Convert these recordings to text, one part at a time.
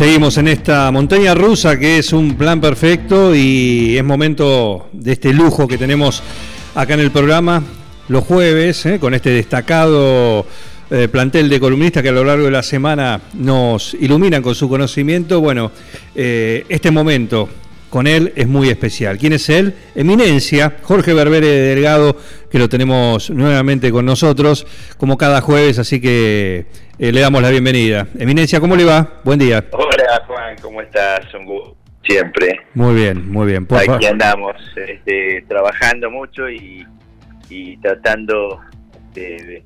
Seguimos en esta montaña rusa que es un plan perfecto y es momento de este lujo que tenemos acá en el programa los jueves ¿eh? con este destacado eh, plantel de columnistas que a lo largo de la semana nos iluminan con su conocimiento. Bueno, eh, este momento con él es muy especial. ¿Quién es él? Eminencia, Jorge Berbere Delgado, que lo tenemos nuevamente con nosotros, como cada jueves, así que eh, le damos la bienvenida. Eminencia, ¿cómo le va? Buen día. Hola Juan, ¿cómo estás? Un gusto siempre. Muy bien, muy bien. Por Aquí andamos, este, trabajando mucho y, y tratando de, de-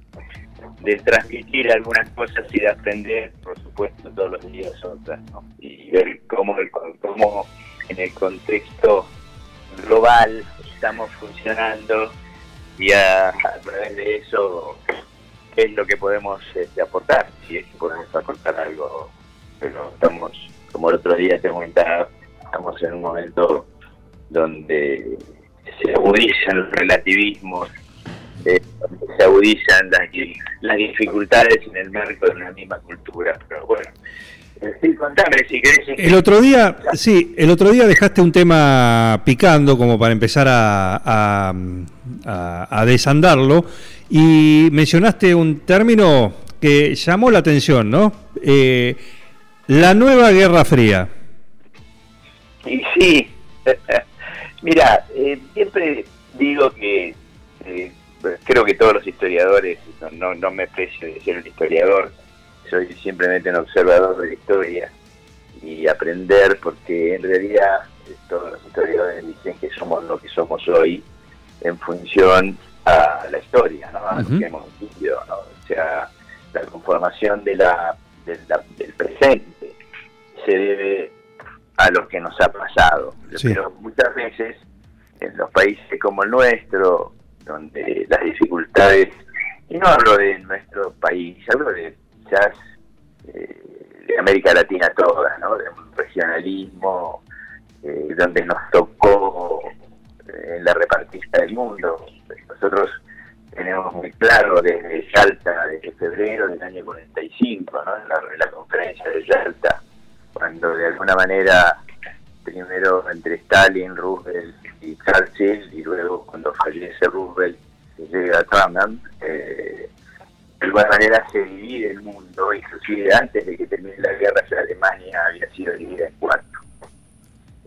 de transmitir algunas cosas y de aprender, por supuesto, todos los días otras, ¿no? Y ver cómo, cómo en el contexto global estamos funcionando y a, a través de eso qué es lo que podemos este, aportar, si es que podemos aportar algo, pero estamos, como el otro día te comentaba, estamos en un momento donde se agudizan los relativismos, eh, se agudizan las, las dificultades en el marco de una misma cultura, pero bueno, sí, contame si querés. El otro día, sí, el otro día dejaste un tema picando como para empezar a, a- a- a desandarlo y mencionaste un término que llamó la atención, ¿no? Eh, la nueva Guerra Fría. Y sí, mira, eh, siempre digo que eh, creo que todos los historiadores, no, no, no me precio de ser un historiador, soy simplemente un observador de la historia y aprender porque en realidad todos los historiadores dicen que somos lo que somos hoy en función a la historia, ¿no? a lo Ujú. que hemos vivido, ¿no? o sea, la conformación de la, de la- del presente se debe a lo que nos ha pasado. Sí. Pero muchas veces en los países como el nuestro, donde las dificultades, y no hablo de nuestro país, hablo de eh, de América Latina toda, ¿no? de un regionalismo eh, donde nos tocó eh, en la repartista del mundo. Nosotros tenemos muy claro desde Salta, desde febrero del año 45, ¿no? la, la conferencia de Salta, cuando de alguna manera, primero entre Stalin, Roosevelt y Churchill, y luego cuando fallece Roosevelt llega Truman, eh, de alguna manera se divide el mundo, inclusive antes de que termine la guerra, ya Alemania había sido dividida en cuatro.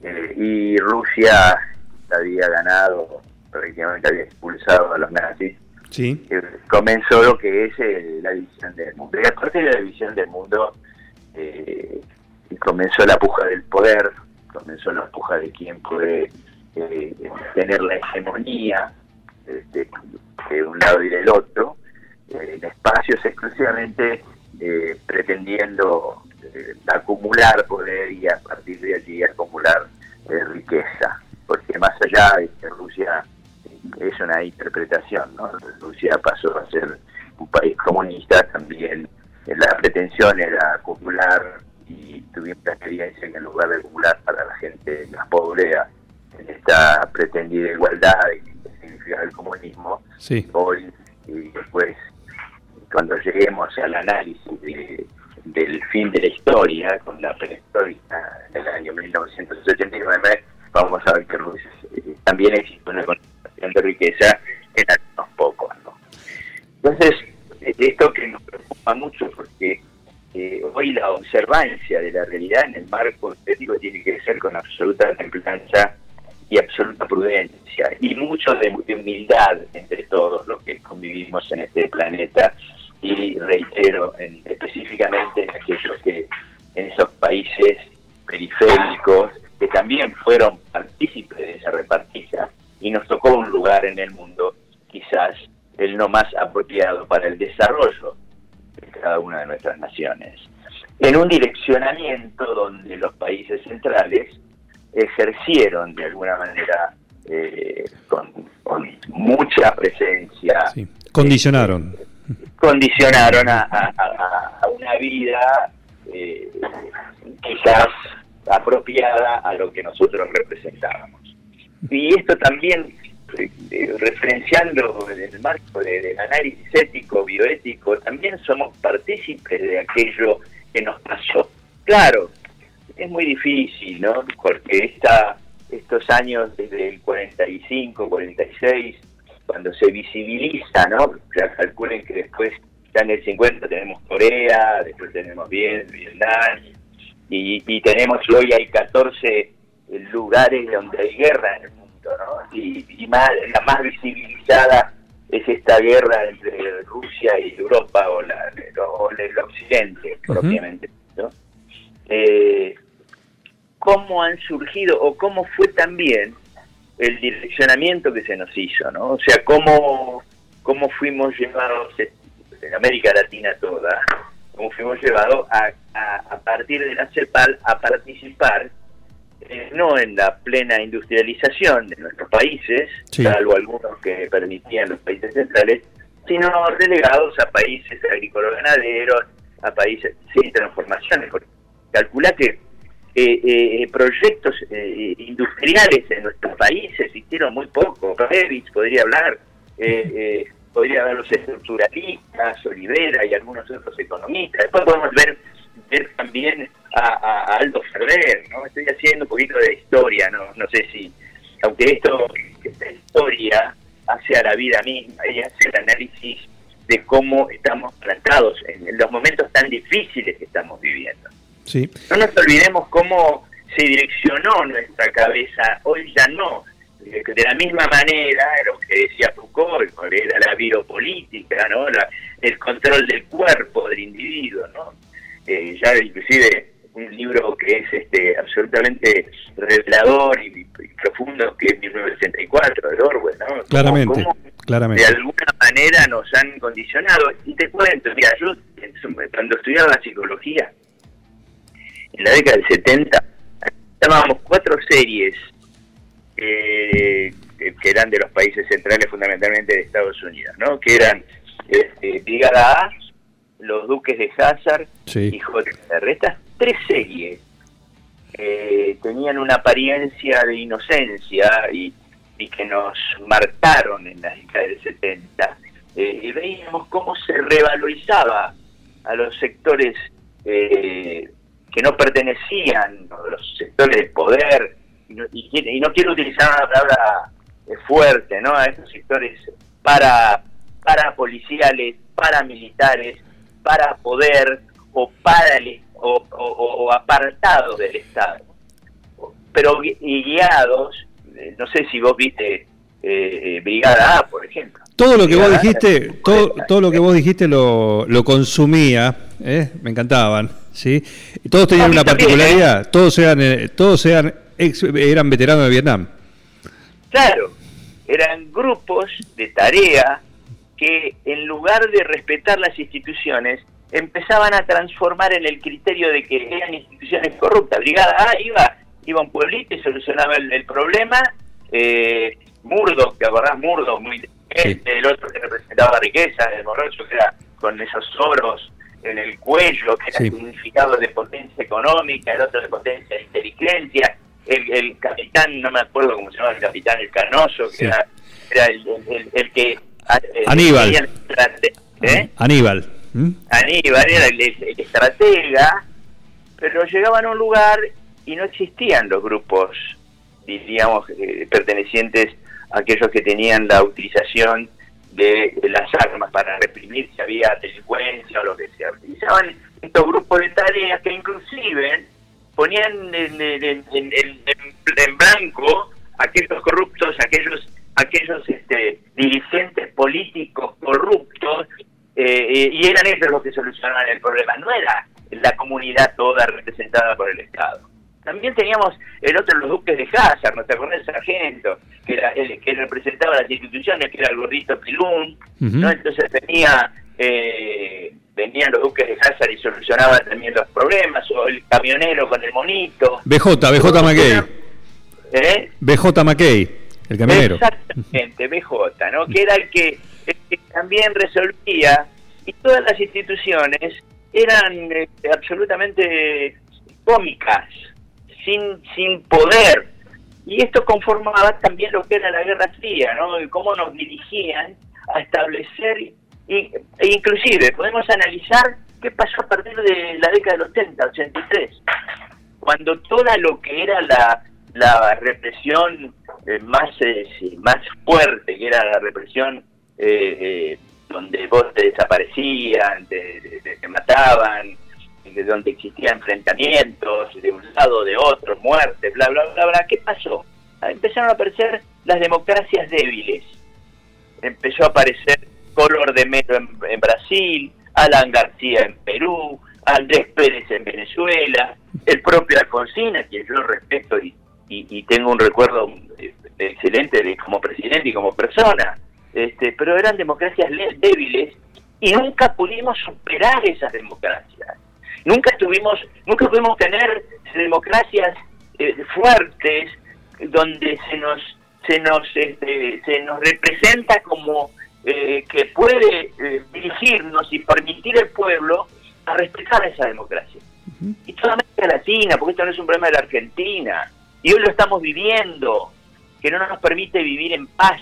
Eh, y Rusia había ganado, prácticamente había expulsado a los nazis, Sí. eh, comenzó lo que es eh, la división del mundo. Y a partir de la división del mundo eh, comenzó la puja del poder, comenzó la puja de quién puede tener la hegemonía este, de un lado y del otro, eh, en espacios exclusivamente eh, pretendiendo eh, acumular poder y a partir de allí acumular eh, riqueza. Porque más allá de que Rusia es una interpretación, ¿no? Rusia pasó a ser un país comunista, también la pretensión era acumular y tuvimos la experiencia que en lugar de acumular para la gente más pobre, en esta pretendida igualdad que significa el comunismo, Sí. hoy y después cuando lleguemos al análisis de- del fin de la historia con la prehistoria del año 1989 vamos a ver que eh, también existe una concentración de riqueza en algunos pocos ¿no? entonces eh, esto que nos preocupa mucho porque eh, hoy la observancia de la realidad en el marco estético tiene que ser con absoluta templanza y absoluta prudencia y mucho de humildad entre todos los que convivimos en este planeta y reitero en- específicamente en aquellos que en esos países periféricos que también fueron partícipes de esa repartija y nos tocó un lugar en el mundo quizás el no más apropiado para el desarrollo de cada una de nuestras naciones. En un direccionamiento donde los países centrales ejercieron de alguna manera eh, con, mucha presencia. Condicionaron. Condicionaron a, una vida eh, quizás apropiada a lo que nosotros representábamos. Y esto también, eh, referenciando en el marco del análisis ético, bioético, también somos partícipes de aquello que nos pasó. Claro, es muy difícil, ¿no? Porque esta, estos años desde el 45, 46, cuando se visibiliza, ¿no? Ya calculen que después, ya en el 50 tenemos Corea, después tenemos Vietnam, y, tenemos hoy hay 14 lugares donde hay guerra en el mundo, ¿no? Y, más, la más visibilizada es esta guerra entre Rusia y Europa o, la, el occidente, propiamente, ¿no? Eh, cómo han surgido o cómo fue también el direccionamiento que se nos hizo, ¿no? O sea, cómo, cómo fuimos llevados en América Latina toda, cómo fuimos llevados a, a, partir de la CEPAL a participar eh, no en la plena industrialización de nuestros países, salvo algunos que permitían los países centrales, sino relegados a países agrícolas-ganaderos, a países sin transformaciones. Calcula que eh, eh, proyectos eh, industriales en nuestros países hicieron muy poco. Revich podría hablar, podría haber los estructuralistas, Olivera y algunos otros economistas. Después podemos ver, ver también a, Aldo Ferrer, ¿no? Estoy haciendo un poquito de historia, no, no sé si, aunque esto, esta historia hace a la vida misma y hace el análisis de cómo estamos plantados en los momentos tan difíciles que estamos viviendo. No nos olvidemos cómo se direccionó nuestra cabeza, hoy ya no. De la misma manera, lo que decía Foucault, era la biopolítica, ¿no? el control del cuerpo del individuo, ¿no? Eh, ya inclusive un libro que es este absolutamente revelador y, profundo que es 1984 de Orwell, ¿no? Claramente, claramente. De alguna manera nos han condicionado. Y te cuento, mira, yo cuando estudiaba psicología, en la década del 70, llamábamos cuatro series eh, que eran de los países centrales, fundamentalmente de Estados Unidos, ¿no? que eran este, Brigada A, Los Duques de Hazard y JR. Estas tres series eh, tenían una apariencia de inocencia y, que nos marcaron en la década del 70. Eh, y veíamos cómo se revalorizaba a los sectores eh, que no pertenecían a los sectores de poder, y no, quiero utilizar una palabra eh, fuerte, ¿no? A esos sectores para, para policiales, paramilitares, para poder o para o, apartados del Estado, pero guiados, eh, no sé si vos viste eh, Brigada A, por ejemplo. Todo lo que vos dijiste, todo, todo lo que vos dijiste lo, lo consumía, me encantaban. ¿sí? Todos tenían una particularidad, ¿eh? todos eran, eh, todos eran, eran veteranos de Vietnam. Claro, eran grupos de tarea que en lugar de respetar las instituciones, empezaban a transformar en el criterio de que eran instituciones corruptas. Brigada A iba, iba a un pueblito y solucionaba el, problema. Eh, Murdo, que acordás Murdo, muy el otro que representaba riqueza, el morocho que era con esos oros en el cuello, que era el significado de potencia económica, el otro de potencia de inteligencia, el, capitán, no me acuerdo cómo se llama el capitán, el canoso, que era, el, que... Aníbal. ¿eh? Aníbal. ¿Mm? Aníbal era el, estratega, pero llegaban a un lugar y no existían los grupos, diríamos, eh, pertenecientes a aquellos que tenían la utilización de, las armas para reprimir si había delincuencia o lo que sea. Utilizaban estos grupos de tareas que inclusive ponían en, en, blanco aquellos corruptos, aquellos aquellos este, dirigentes políticos corruptos, eh, y eran ellos los que solucionaban el problema, no era la comunidad toda representada por el Estado. También teníamos el otro, los duques de Hazard, ¿no te acordás? El sargento, que era el que representaba las instituciones, que era el gordito Pilún, ¿no? Entonces tenía, eh, venían los duques de Hazard y solucionaban también los problemas, o el camionero con el monito. BJ, BJ McKay. ¿Eh? BJ McKay, el camionero. Exactamente, BJ, ¿no? Que era el que, el que también resolvía, y todas las instituciones eran eh, absolutamente cómicas, sin, sin poder. Y esto conformaba también lo que era la Guerra Fría, ¿no? Y cómo nos dirigían a establecer, y, e inclusive podemos analizar qué pasó a partir de la década del 80, 83, cuando toda lo que era la, la represión eh, más, eh, más fuerte, que era la represión eh, eh, donde vos te desaparecían, te, te- te mataban, donde existían enfrentamientos de un lado, de otro, muertes, bla, bla, bla, bla. ¿Qué pasó? Ah, Empezaron a aparecer las democracias débiles. Empezó a aparecer Color de Melo en, Brasil, Alan García en Perú, Andrés Pérez en Venezuela, el propio Alfonsín, a quien yo respeto y, tengo un recuerdo eh, excelente de como presidente y como persona. Este, pero eran democracias le- débiles y nunca pudimos superar esas democracias. Nunca tuvimos, nunca pudimos tener democracias eh, fuertes donde se nos se nos este, se nos representa como eh, que puede eh, dirigirnos y permitir al pueblo a respetar esa democracia. Y toda América Latina, porque esto no es un problema de la Argentina, y hoy lo estamos viviendo, que no nos permite vivir en paz,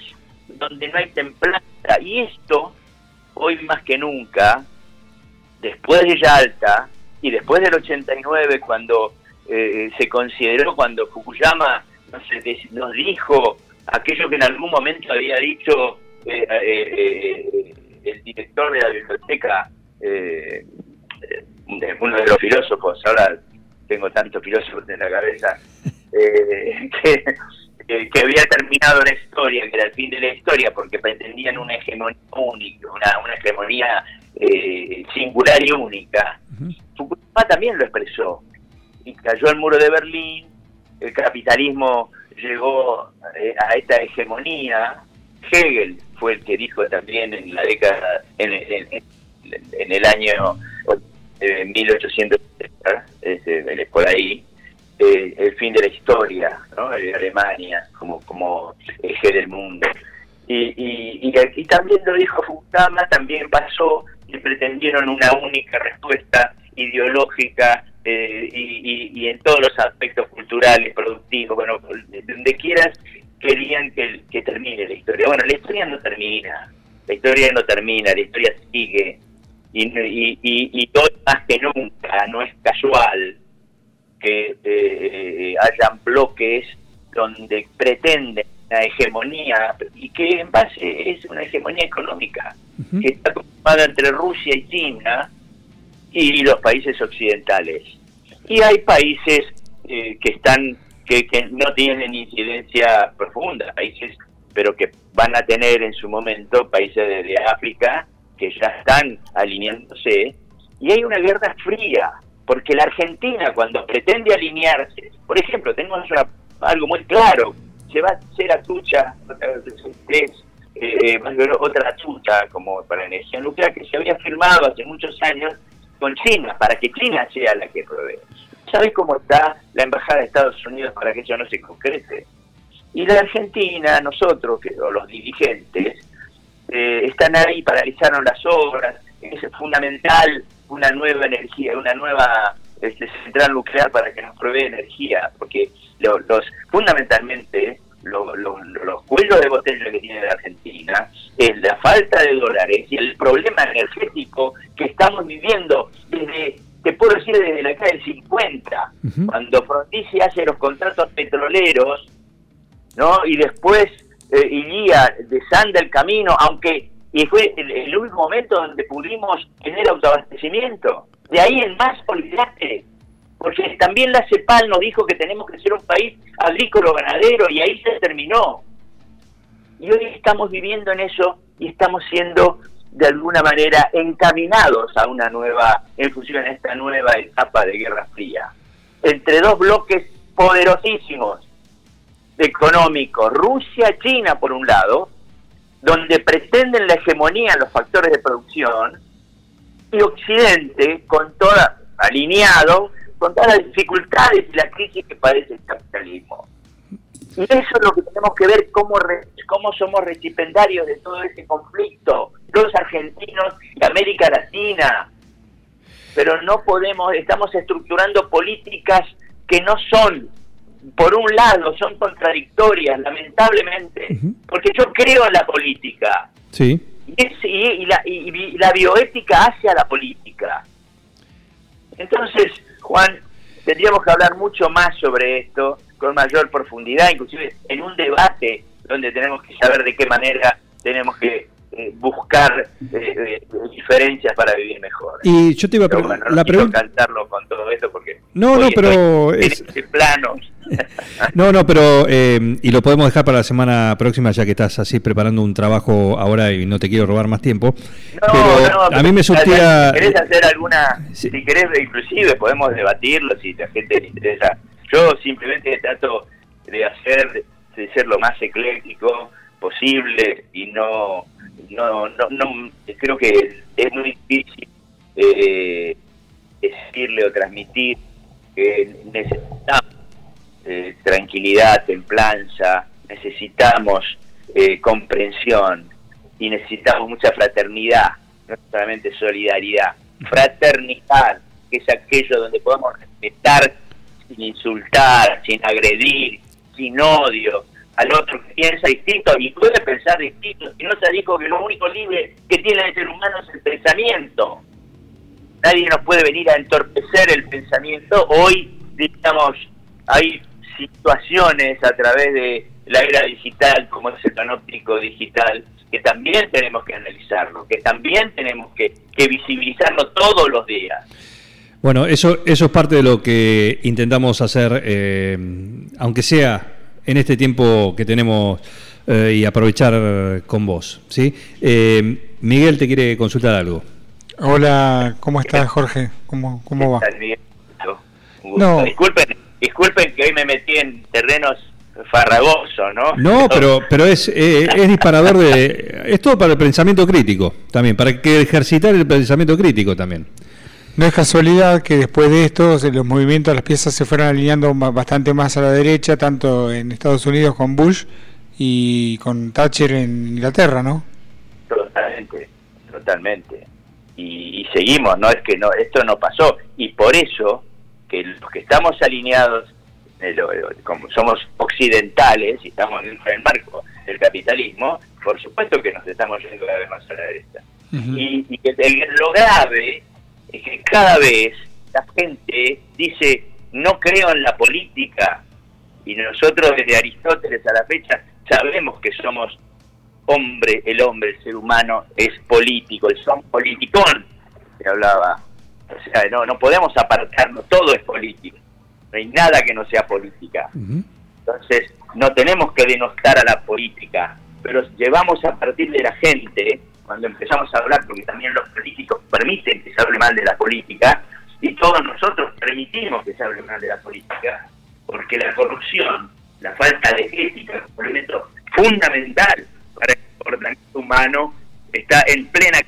donde no hay templanza. Y esto, hoy más que nunca, después de Yalta y después del 89, cuando eh, se consideró, cuando Fukuyama no sé, de- nos dijo aquello que en algún momento había dicho eh, eh, eh, el director de la biblioteca, eh, eh, uno de los filósofos, ahora tengo tantos filósofos en la cabeza, eh, que había terminado la historia, que era el fin de la historia, porque pretendían una hegemonía única, una, una hegemonía eh, singular y única. Fukuyama también lo expresó. Y cayó el muro de Berlín, el capitalismo llegó eh, a esta hegemonía. Hegel fue el que dijo también en la década, en, el año eh, 1870, este, por ahí, eh, el fin de la historia, ¿no? Alemania como, como eje del mundo. Y, y también lo dijo Fukuyama, también pasó y pretendieron una única respuesta ideológica eh, y, y- en todos los aspectos culturales, productivos, bueno, de donde quieras, querían que, que termine la historia. Bueno, la historia no termina, la historia no termina, la historia sigue. Y, y, y, hoy más que nunca, no es casual que eh, hayan bloques donde pretenden una hegemonía y que en base es una hegemonía económica que está conformada entre Rusia y China y los países occidentales. Y hay países eh, que están que, que no tienen incidencia profunda, países pero que van a tener en su momento países de, de África que ya están alineándose y hay una guerra fría porque la Argentina cuando pretende alinearse, por ejemplo, tenemos una- algo muy claro, se va a hacer a Tucha, es, eh, eh, otra Tucha como para energía nuclear que se había firmado hace muchos años con China, para que China sea la que provee. ¿Sabes cómo está la Embajada de Estados Unidos para que eso no se concrete? Y la Argentina, nosotros, que, o los dirigentes, eh, están ahí, paralizaron las obras, es fundamental una nueva energía, una nueva este, central nuclear para que nos provee energía, porque lo- los fundamentalmente lo- lo- los cuellos de botella que tiene la Argentina es la falta de dólares y el problema energético que estamos viviendo desde, te puedo decir, desde la década del 50, Ujú. cuando Frondizi hace los contratos petroleros, ¿no? Y después eh, Ilía desanda el camino, aunque y fue el, el único momento donde pudimos tener autoabastecimiento. De ahí en más, olvidate, porque también la CEPAL nos dijo que tenemos que ser un país agrícola ganadero y ahí se terminó. Y hoy estamos viviendo en eso y estamos siendo de alguna manera encaminados a una nueva, en función a esta nueva etapa de Guerra Fría. Entre dos bloques poderosísimos económicos, Rusia, China por un lado, donde pretenden la hegemonía en los factores de producción, y Occidente con toda alineado con todas las dificultades y la crisis que padece el capitalismo. Y eso es lo que tenemos que ver cómo, cómo somos recipendarios de todo ese conflicto, los argentinos y América Latina. Pero no podemos, estamos estructurando políticas que no son, por un lado, son contradictorias, lamentablemente, porque yo creo en la política. Sí. Y, la, y la bioética hacia la política. Entonces, Juan, tendríamos que hablar mucho más sobre esto, con mayor profundidad, inclusive en un debate donde tenemos que saber de qué manera tenemos que eh, buscar eh, eh, diferencias para vivir mejor. Y yo te iba a preguntar, no la pregunta cantarlo con todo esto porque no, no, pero es este planos. no, no, pero y lo podemos dejar para la semana próxima ya que estás así preparando un trabajo ahora y no te quiero robar más tiempo. No, pero no, a mí me surtía. Si querés hacer alguna, si querés inclusive podemos debatirlo si la gente le interesa. Yo simplemente trato de hacer de ser lo más ecléctico posible y no no, no, no creo que es muy difícil eh, decirle o transmitir que necesitamos eh, tranquilidad, templanza, necesitamos eh, comprensión y necesitamos mucha fraternidad, no solamente solidaridad, fraternidad, que es aquello donde podemos respetar sin insultar, sin agredir, sin odio, al otro que piensa distinto y puede pensar distinto. Si no se dijo que lo único libre que tiene el ser humano es el pensamiento. Nadie nos puede venir a entorpecer el pensamiento. Hoy, digamos, hay situaciones a través de la era digital, como es el panóptico digital, que también tenemos que analizarlo, que también tenemos que, visibilizarlo todos los días. Bueno, eso, eso es parte de lo que intentamos hacer, eh, aunque sea en este tiempo que tenemos eh, y aprovechar con vos. ¿sí? Eh, Miguel te quiere consultar algo. Hola, ¿cómo estás Jorge? ¿Cómo, cómo va? No. Disculpen, disculpen que hoy me metí en terrenos farragosos, ¿no? No, pero, pero es, eh, es disparador de... Es todo para el pensamiento crítico también, para que ejercitar el pensamiento crítico también. No es casualidad que después de esto los movimientos, las piezas se fueron alineando bastante más a la derecha, tanto en Estados Unidos con Bush y con Thatcher en Inglaterra, ¿no? Totalmente, totalmente. Y, seguimos, no es que no esto no pasó y por eso que los que estamos alineados como somos occidentales y estamos dentro del marco del capitalismo, por supuesto que nos estamos yendo cada vez más a la derecha. y, y, que lo grave es que cada vez la gente dice, no creo en la política, y nosotros desde Aristóteles a la fecha sabemos que somos hombre, el hombre, el ser humano es político, el son politicón, que hablaba. O sea, no, no podemos apartarnos, todo es político, no hay nada que no sea política. Entonces, no tenemos que denostar a la política, pero llevamos a partir de la gente cuando empezamos a hablar, porque también los políticos permiten que se hable mal de la política, y todos nosotros permitimos que se hable mal de la política, porque la corrupción, la falta de ética, es un elemento fundamental para el comportamiento humano, está en plena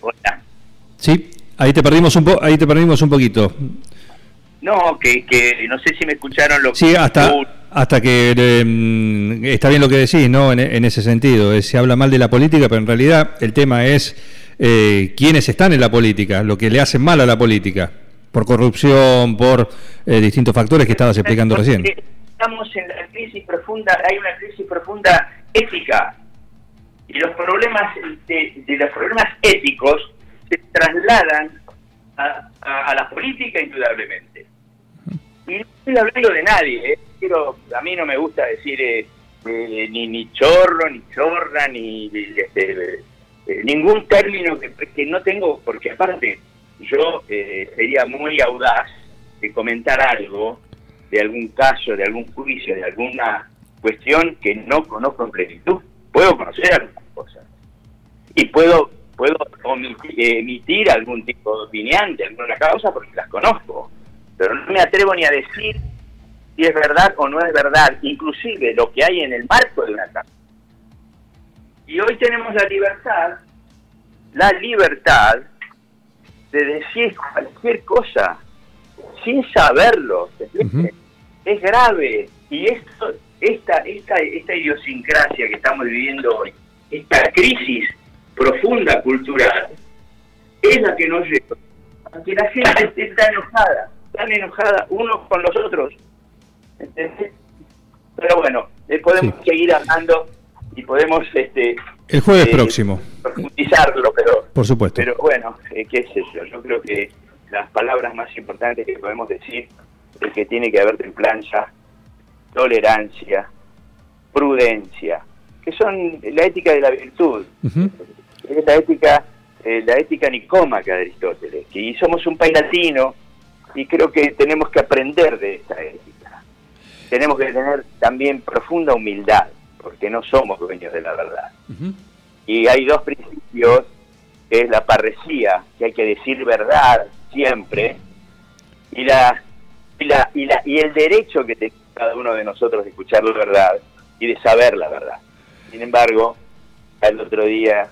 Hola. Sí, ahí te perdimos un po ahí te perdimos un poquito. No, que, que no sé si me escucharon lo sí, hasta hasta que em, está bien lo que decís, ¿no? En, ese sentido, se habla mal de la política, pero en realidad el tema es eh, quiénes están en la política, lo que le hacen mal a la política, por corrupción, por eh, distintos factores que estabas explicando recién. Estamos en la crisis profunda, hay una crisis profunda ética y los problemas de, los problemas éticos se trasladan a, a la política indudablemente. Y no estoy hablando de nadie, ¿eh? quiero, a mí no me gusta decir eh, eh, ni, ni chorro, ni chorra, ni este, eh, ningún término que, no tengo, porque aparte yo sería muy audaz de comentar algo de algún caso, de algún juicio, de alguna cuestión que no conozco en plenitud. Puedo conocer algunas cosas y puedo puedo emitir algún tipo de opinión de alguna causa porque las conozco, pero no me atrevo ni a decir si es verdad o no es verdad, inclusive lo que hay en el marco de una casa. Y hoy tenemos la libertad la libertad de decir cualquier cosa sin saberlo. Ujú. Es grave. Y esto, esta, esta, esta idiosincrasia que estamos viviendo hoy, esta crisis profunda cultural, es la que nos lleva a que la gente esté tan enojada, tan enojada unos con los otros. ¿Entendés? Pero bueno, eh, podemos Sí. seguir hablando y podemos este El jueves eh, próximo, profundizarlo, pero por supuesto. pero bueno, eh, qué sé yo, yo creo que las palabras más importantes que podemos decir es que tiene que haber templanza, tolerancia, prudencia, que son la ética de la virtud, es la ética, eh, la ética nicómaca de Aristóteles. Y somos un país latino y creo que tenemos que aprender de esta ética. Tenemos que tener también profunda humildad, porque no somos dueños de la verdad. Y hay dos principios, que es la parresía, que hay que decir verdad siempre, y la y la y la y el derecho que tiene cada uno de nosotros de escuchar la verdad y de saber la verdad. Sin embargo, el otro día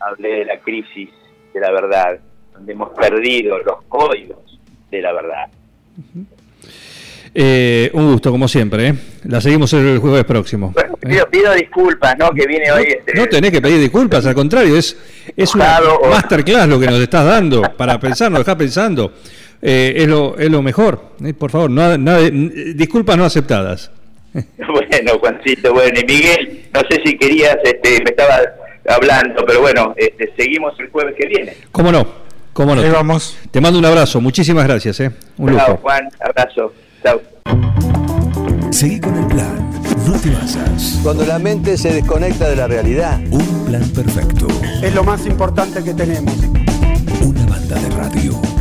hablé de la crisis de la verdad, donde hemos perdido los códigos de la verdad. Eh, un gusto, como siempre. ¿eh? La seguimos el jueves próximo. Bueno, ¿eh? pido, pido disculpas, ¿no? Que viene hoy este, No tenés que pedir disculpas, al contrario, es, es una masterclass lo que nos estás dando para pensar, nos dejás pensando. Eh, es, lo, es lo mejor. Por favor, no, nada- n- disculpas no aceptadas. Bueno, Juancito, bueno, y Miguel, no sé si querías, este, me estaba hablando, pero bueno, este, seguimos el jueves que viene. ¿Cómo no? ¿Cómo no? Ahí. Te mando un abrazo, muchísimas gracias. ¿eh? Un Chao. Juan, abrazo. Chao. Seguí con el plan. No te basas. Cuando la mente se desconecta de la realidad. Un plan perfecto. Es lo más importante que tenemos. Una banda de radio.